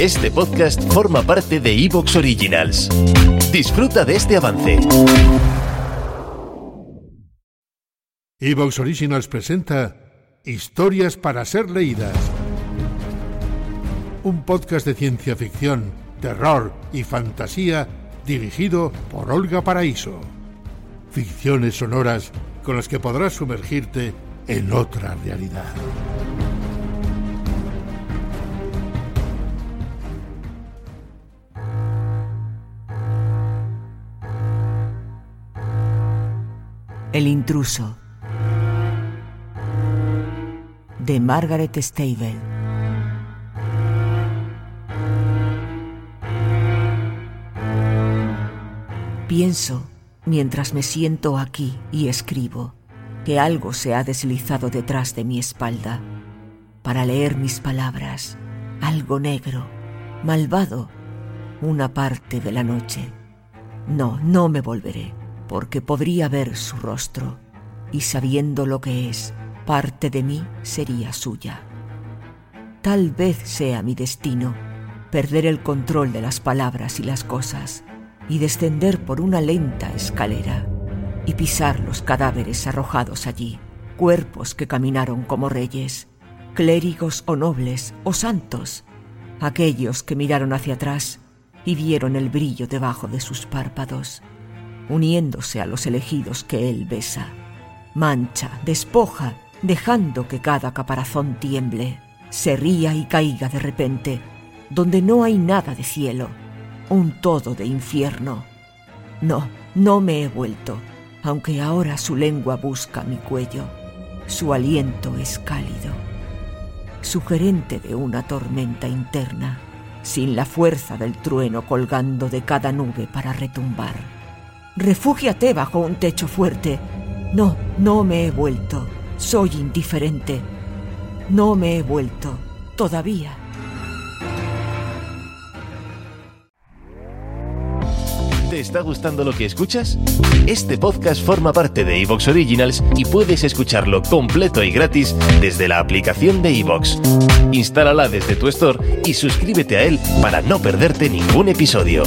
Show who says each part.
Speaker 1: Este podcast forma parte de Evox Originals. Disfruta de este avance.
Speaker 2: Evox Originals presenta Historias para ser leídas. Un podcast de ciencia ficción, terror y fantasía dirigido por Olga Paraíso. Ficciones sonoras con las que podrás sumergirte en otra realidad.
Speaker 3: El intruso de Margaret Stable. Pienso, mientras me siento aquí y escribo, que algo se ha deslizado detrás de mi espalda para leer mis palabras, algo negro, malvado, una parte de la noche. No, no me volveré, porque podría ver su rostro, y sabiendo lo que es, parte de mí sería suya. Tal vez sea mi destino perder el control de las palabras y las cosas y descender por una lenta escalera y pisar los cadáveres arrojados allí, cuerpos que caminaron como reyes, clérigos o nobles o santos, aquellos que miraron hacia atrás y vieron el brillo debajo de sus párpados, uniéndose a los elegidos que él besa, mancha, despoja, dejando que cada caparazón tiemble, se ría y caiga de repente, donde no hay nada de cielo, un todo de infierno. No, no me he vuelto, aunque ahora su lengua busca mi cuello. Su aliento es cálido, sugerente de una tormenta interna, sin la fuerza del trueno colgando de cada nube para retumbar. Refúgiate bajo un techo fuerte. No, no me he vuelto. Soy indiferente. No me he vuelto. Todavía.
Speaker 1: ¿Te está gustando lo que escuchas? Este podcast forma parte de Evox Originals y puedes escucharlo completo y gratis desde la aplicación de Evox. Instálala desde tu store y suscríbete a él para no perderte ningún episodio.